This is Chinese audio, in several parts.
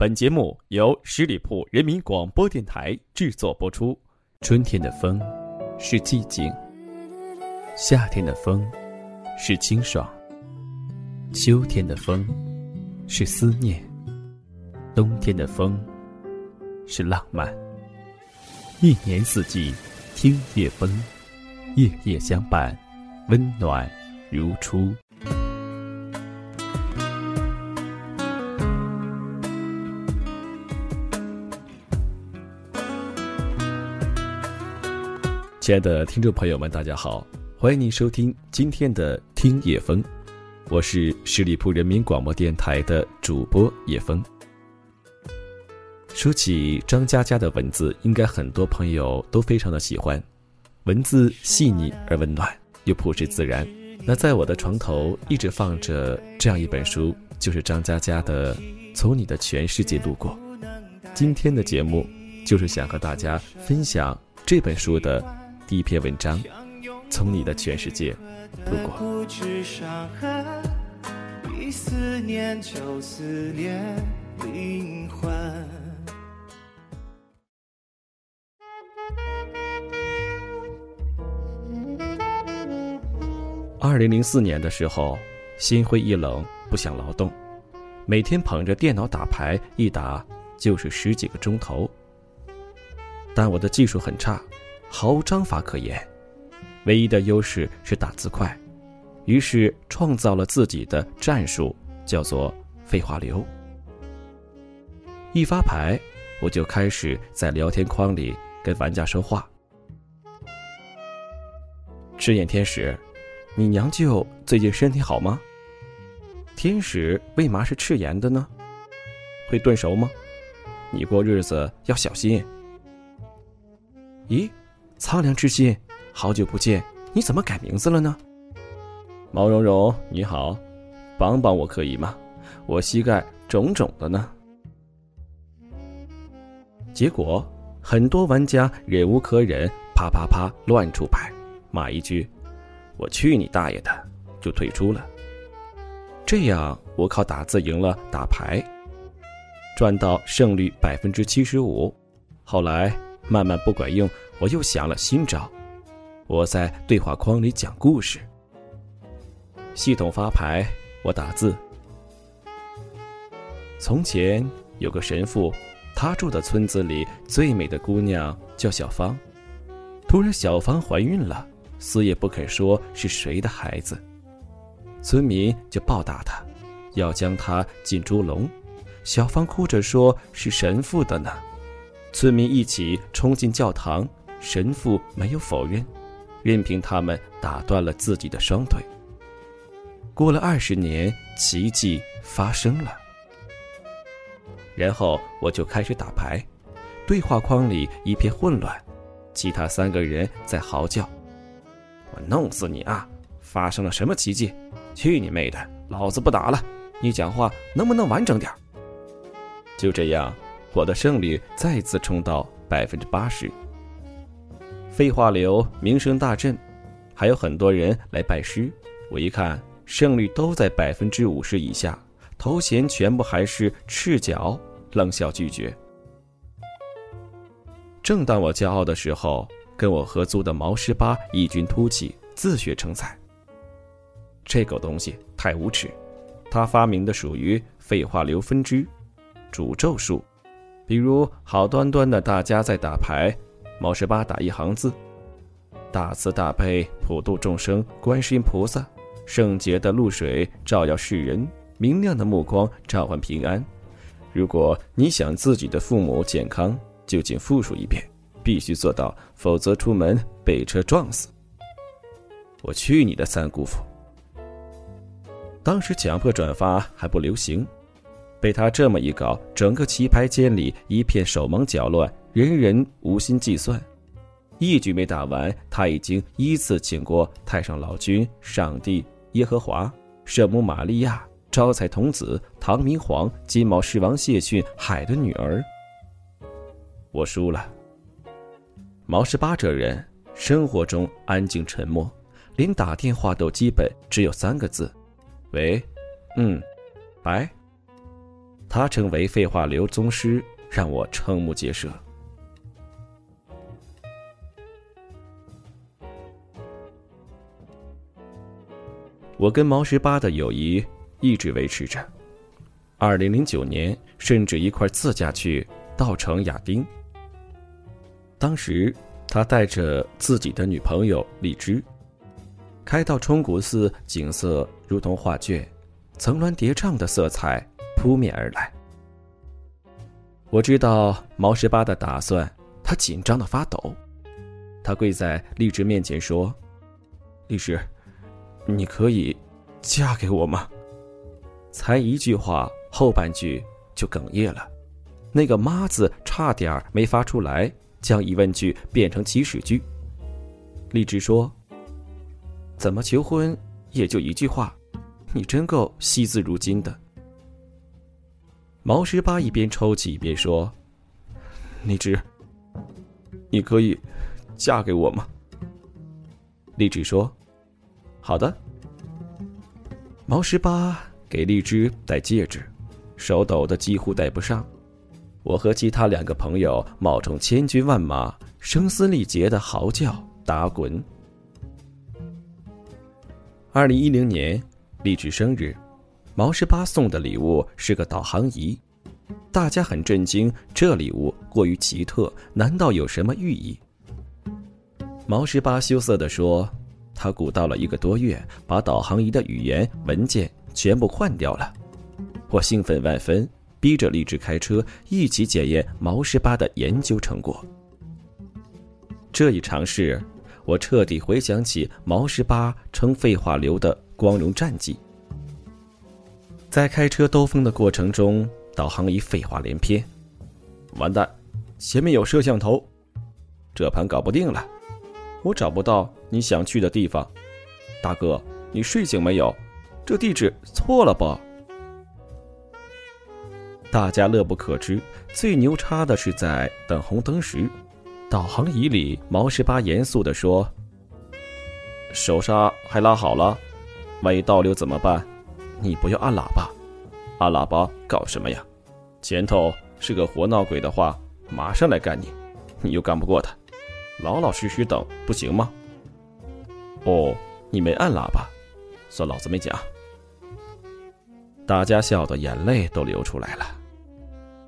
本节目由十里铺人民广播电台制作播出。春天的风是寂静，夏天的风是清爽，秋天的风是思念，冬天的风是浪漫。一年四季，听夜风，夜夜相伴，温暖如初。亲爱的听众朋友们，大家好，欢迎您收听今天的《听叶风》，我是十里铺人民广播电台的主播叶风。说起张嘉佳的文字，应该很多朋友都非常的喜欢，文字细腻而温暖，又朴实自然。那在我的床头一直放着这样一本书，就是张嘉佳的《从你的全世界路过》。今天的节目就是想和大家分享这本书的。第一篇文章，从你的全世界路过。二零零四年的时候，心灰意冷，不想劳动，每天捧着电脑打牌，一打就是十几个钟头。但我的技术很差。毫无章法可言，唯一的优势是打字快，于是创造了自己的战术，叫做“废话流”。一发牌，我就开始在聊天框里跟玩家说话。赤眼天使，你娘舅最近身体好吗？天使为嘛是赤炎的呢？会炖熟吗？你过日子要小心。咦？苍凉之心，好久不见，你怎么改名字了呢？毛茸茸，你好，帮帮我可以吗？我膝盖肿肿的呢。结果很多玩家忍无可忍，啪啪啪乱出牌，骂一句：“我去你大爷的！”就退出了。这样我靠打字赢了打牌，赚到胜率百分之七十五。后来慢慢不管用。我又想了新招，我在对话框里讲故事。系统发牌，我打字。从前有个神父，他住的村子里最美的姑娘叫小芳。突然，小芳怀孕了，死也不肯说是谁的孩子。村民就报答她，要将她进猪笼。小芳哭着说是神父的呢。村民一起冲进教堂。神父没有否认，任凭他们打断了自己的双腿。过了二十年，奇迹发生了。然后我就开始打牌，对话框里一片混乱，其他三个人在嚎叫：“我弄死你啊！发生了什么奇迹？去你妹的！老子不打了！你讲话能不能完整点？”就这样，我的胜率再次冲到百分之八十。废话流名声大振，还有很多人来拜师。我一看胜率都在百分之五十以下，头衔全部还是赤脚，冷笑拒绝。正当我骄傲的时候，跟我合租的毛十八异军突起，自学成才。这狗东西太无耻，他发明的属于废话流分支，诅咒术，比如好端端的大家在打牌。毛十八打一行字：“大慈大悲，普度众生，观世音菩萨，圣洁的露水照耀世人，明亮的目光召唤平安。如果你想自己的父母健康，就请复述一遍，必须做到，否则出门被车撞死。”我去你的三姑父！当时强迫转发还不流行，被他这么一搞，整个棋牌间里一片手忙脚乱。人人无心计算，一局没打完，他已经依次请过太上老君、上帝、耶和华、圣母玛利亚、招财童子、唐明皇、金毛狮王谢逊、海的女儿。我输了。毛十八这人生活中安静沉默，连打电话都基本只有三个字：喂，嗯，白。他成为废话流宗师，让我瞠目结舌。我跟毛十八的友谊一直维持着。二零零九年，甚至一块自驾去稻城亚丁。当时他带着自己的女朋友荔枝，开到冲古寺，景色如同画卷，层峦叠嶂的色彩扑面而来。我知道毛十八的打算，他紧张的发抖，他跪在荔枝面前说：“荔枝，你可以嫁给我吗？”才一句话。后半句就哽咽了，那个“妈”字差点没发出来，将疑问句变成祈使句。荔枝说：“怎么求婚也就一句话，你真够惜字如金的。”毛十八一边抽泣一边说：“荔枝，你可以嫁给我吗？”荔枝说：“好的。”毛十八给荔枝戴戒指。手抖得几乎戴不上，我和其他两个朋友冒充千军万马，声嘶力竭的嚎叫、打滚。二零一零年，荔枝生日，毛十八送的礼物是个导航仪，大家很震惊，这礼物过于奇特，难道有什么寓意？毛十八羞涩地说：“他鼓捣了一个多月，把导航仪的语言文件全部换掉了。”我兴奋万分，逼着荔枝开车一起检验毛十八的研究成果。这一尝试，我彻底回想起毛十八称废话流的光荣战绩。在开车兜风的过程中，导航仪废话连篇：“完蛋，前面有摄像头，这盘搞不定了，我找不到你想去的地方。大哥，你睡醒没有？这地址错了吧？”大家乐不可支，最牛叉的是在等红灯时，导航仪里毛十八严肃地说：“手刹还拉好了，万一倒流怎么办？你不要按喇叭，按喇叭搞什么呀？前头是个活闹鬼的话，马上来干你，你又干不过他，老老实实等不行吗？哦，你没按喇叭，算老子没讲。”大家笑得眼泪都流出来了。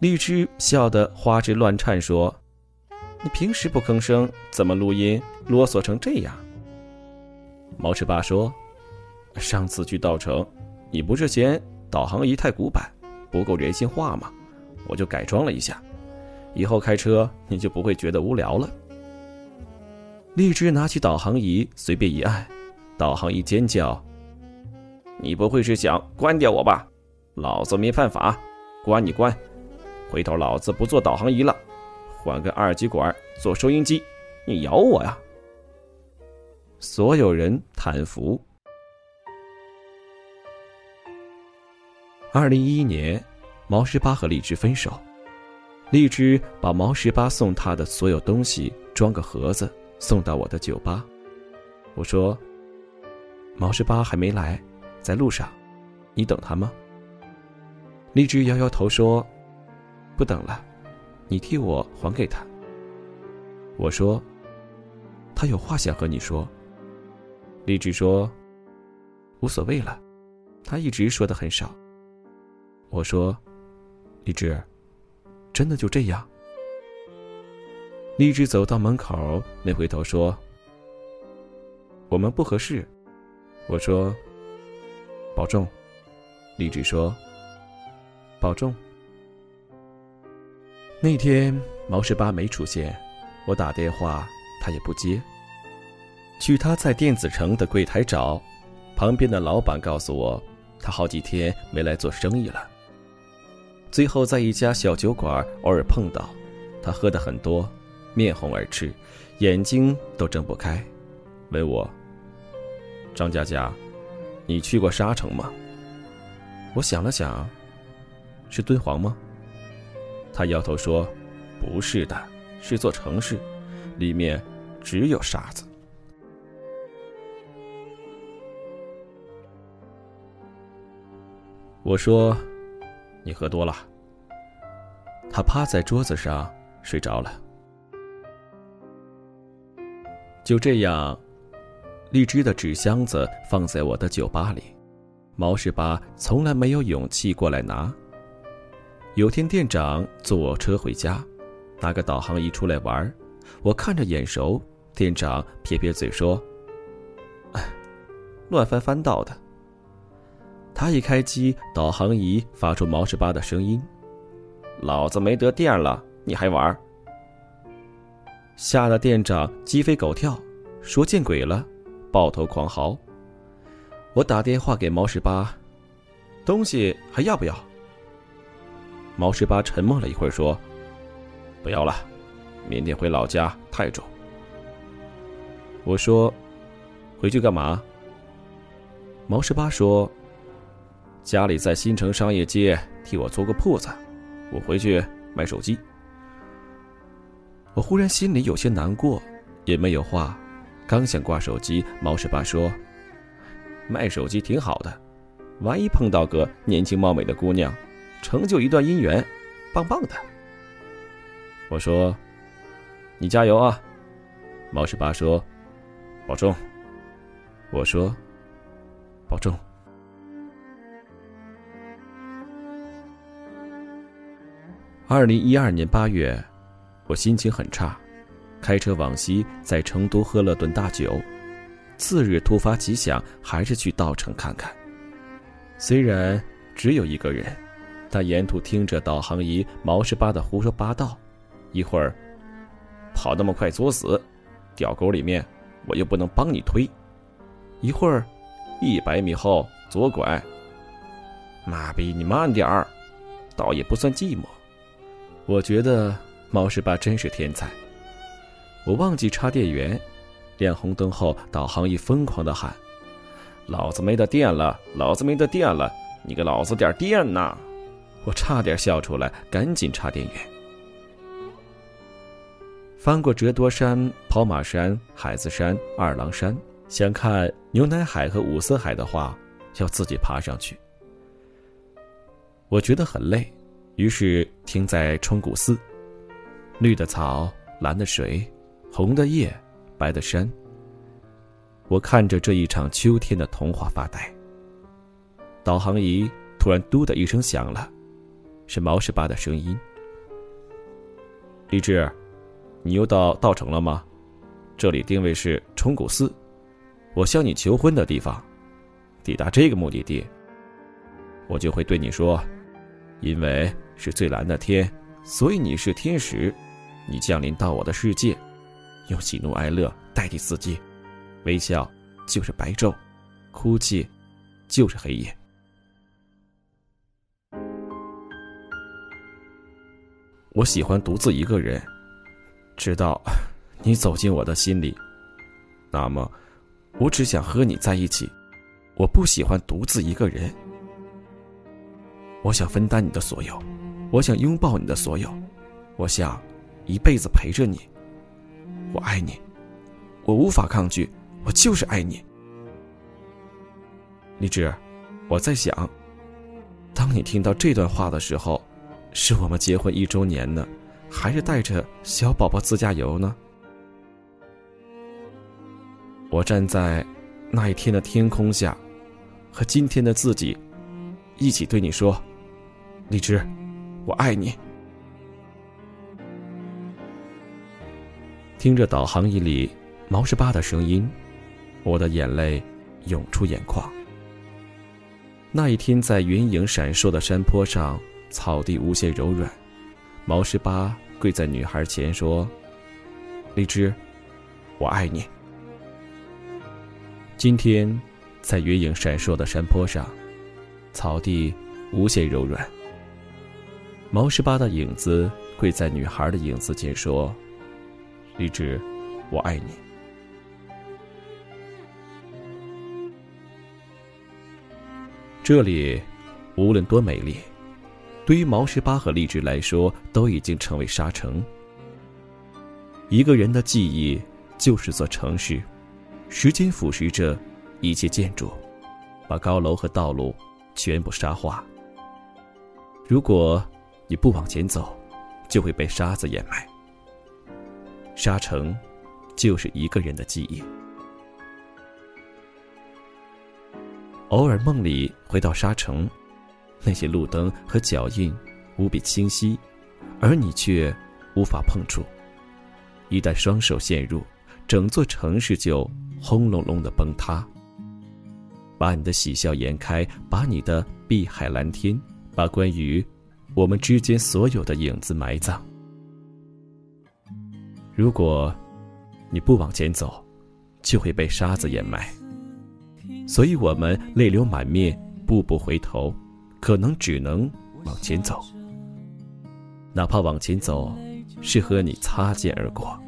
荔枝笑得花枝乱颤，说：“你平时不吭声，怎么录音啰嗦成这样？”毛十八说：“上次去稻城，你不是嫌导航仪太古板，不够人性化吗？我就改装了一下，以后开车你就不会觉得无聊了。”荔枝拿起导航仪，随便一按，导航仪尖叫。你不会是想关掉我吧？老子没犯法，关你关！回头老子不做导航仪了，换个二极管做收音机，你咬我呀！所有人叹服。二零一一年，毛十八和荔枝分手，荔枝把毛十八送他的所有东西装个盒子送到我的酒吧。我说：“毛十八还没来。”在路上，你等他吗？荔枝摇摇头说：“不等了，你替我还给他。”我说：“他有话想和你说。”荔枝说：“无所谓了，他一直说的很少。”我说：“荔枝，真的就这样？”荔枝走到门口，没回头说：“我们不合适。”我说。保重，荔枝说：“保重。”那天毛十八没出现，我打电话他也不接。去他在电子城的柜台找，旁边的老板告诉我，他好几天没来做生意了。最后在一家小酒馆偶尔碰到，他喝的很多，面红耳赤，眼睛都睁不开，问我：“张佳佳。”你去过沙城吗？我想了想，是敦煌吗？他摇头说：“不是的，是座城市，里面只有沙子。”我说：“你喝多了。他趴在桌子上睡着了。就这样，荔枝的纸箱子放在我的酒吧里，毛十八从来没有勇气过来拿。有天店长坐我车回家，拿个导航仪出来玩，我看着眼熟，店长撇撇嘴说：“哎，乱翻翻到的。”他一开机，导航仪发出毛十八的声音：“老子没得电了，你还玩？”吓得店长鸡飞狗跳，说：“见鬼了！”抱头狂嚎。我打电话给毛十八：“东西还要不要？”毛十八沉默了一会儿，说：“不要了，明天回老家泰州。”我说：“回去干嘛？”毛十八说：“家里在新城商业街替我租个铺子，我回去卖手机。”我忽然心里有些难过，也没有话，刚想挂手机，毛十八说：“卖手机挺好的，万一碰到个年轻貌美的姑娘，成就一段姻缘，棒棒的。”我说：“你加油啊！”毛十八说：“保重。”我说：“保重。”二零一二年八月。我心情很差，开车往西，在成都喝了顿大酒。次日突发奇想，还是去稻城看看。虽然只有一个人，但沿途听着导航仪毛十八的胡说八道，一会儿跑那么快作死，掉沟里面我又不能帮你推；一会儿一百米后左拐，妈逼你慢点儿，倒也不算寂寞。我觉得。毛十八真是天才。我忘记插电源，亮红灯后，导航仪疯狂的喊：“老子没得电了！老子没得电了！你给老子点电呐！”我差点笑出来，赶紧插电源。翻过折多山、跑马山、海子山、二郎山，想看牛奶海和五色海的话，要自己爬上去。我觉得很累，于是停在冲古寺。绿的草，蓝的水，红的叶，白的山。我看着这一场秋天的童话发呆。导航仪突然“嘟”的一声响了，是毛十八的声音。李志，你又到稻城了吗？这里定位是冲古寺，我向你求婚的地方。抵达这个目的地，我就会对你说：因为是最蓝的天，所以你是天使。你降临到我的世界，用喜怒哀乐代替四季，微笑就是白昼，哭泣就是黑夜。我喜欢独自一个人，直到你走进我的心里。那么，我只想和你在一起。我不喜欢独自一个人。我想分担你的所有，我想拥抱你的所有，我想。一辈子陪着你，我爱你，我无法抗拒，我就是爱你。荔枝，我在想，当你听到这段话的时候，是我们结婚一周年呢，还是带着小宝宝自驾游呢？我站在那一天的天空下，和今天的自己一起对你说：“荔枝，我爱你。”听着导航仪里毛十八的声音，我的眼泪涌出眼眶。那一天，在云影闪烁的山坡上，草地无限柔软，毛十八跪在女孩前说：“荔枝，我爱你。”今天，在云影闪烁的山坡上，草地无限柔软，毛十八的影子跪在女孩的影子前说。荔枝，我爱你。这里无论多美丽，对于毛十八和荔枝来说，都已经成为沙城。一个人的记忆就是座城市，时间腐蚀着一切建筑，把高楼和道路全部沙化。如果你不往前走，就会被沙子掩埋。沙城，就是一个人的记忆。偶尔梦里回到沙城，那些路灯和脚印无比清晰，而你却无法碰触。一旦双手陷入，整座城市就轰隆隆的崩塌，把你的喜笑颜开，把你的碧海蓝天，把关于我们之间所有的影子埋葬。如果你不往前走，就会被沙子掩埋。所以我们泪流满面，步步回头，可能只能往前走。哪怕往前走，是和你擦肩而过。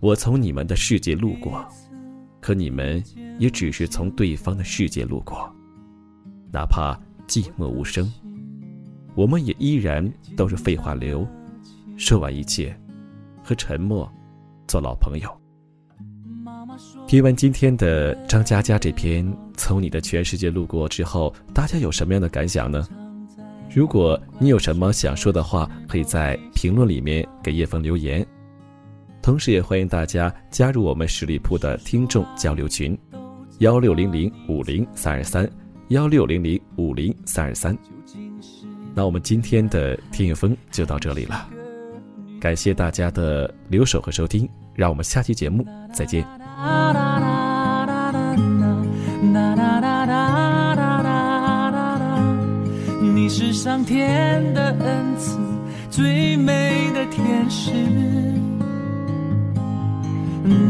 我从你们的世界路过，可你们也只是从对方的世界路过。哪怕寂寞无声，我们也依然都是废话流。说完一切，和沉默做老朋友。听完今天的张嘉佳这篇《从你的全世界路过》之后，大家有什么样的感想呢？如果你有什么想说的话，可以在评论里面给叶枫留言。同时，也欢迎大家加入我们十里铺的听众交流群：幺六零零五零三二三幺六零零五零三二三。那我们今天的听叶风就到这里了。感谢大家的留守和收听，让我们下期节目再见。你是上天的恩赐，最美的天使。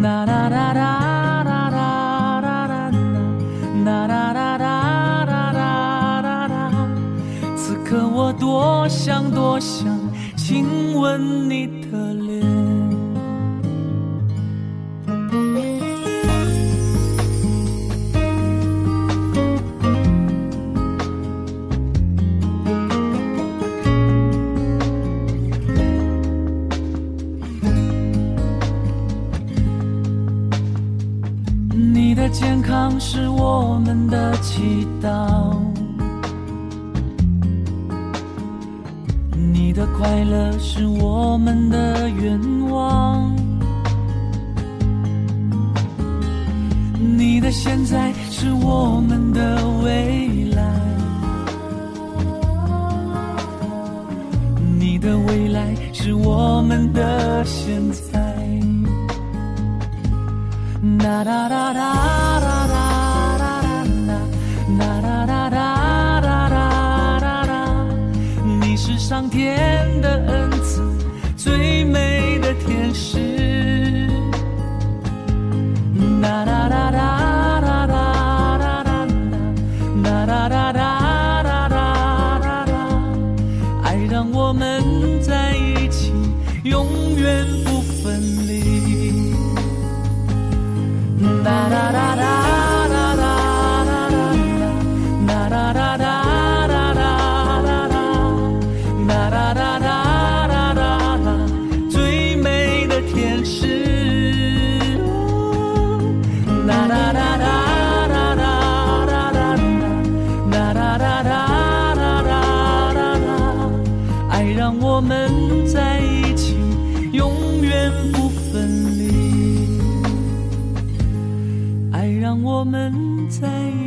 啦啦啦啦想多想。亲吻你的脸，你的健康是我们的祈祷。你的快乐是我们的愿望，你的现在是我们的未来，你的未来是我们的现在。哒哒哒哒哒哒天的恩赐，最美的天使。哒哒哒哒哒哒哒哒哒哒哒哒哒哒哒，爱让我们在一起，永远不分离。哒哒哒哒。永远不分离。爱让我们在。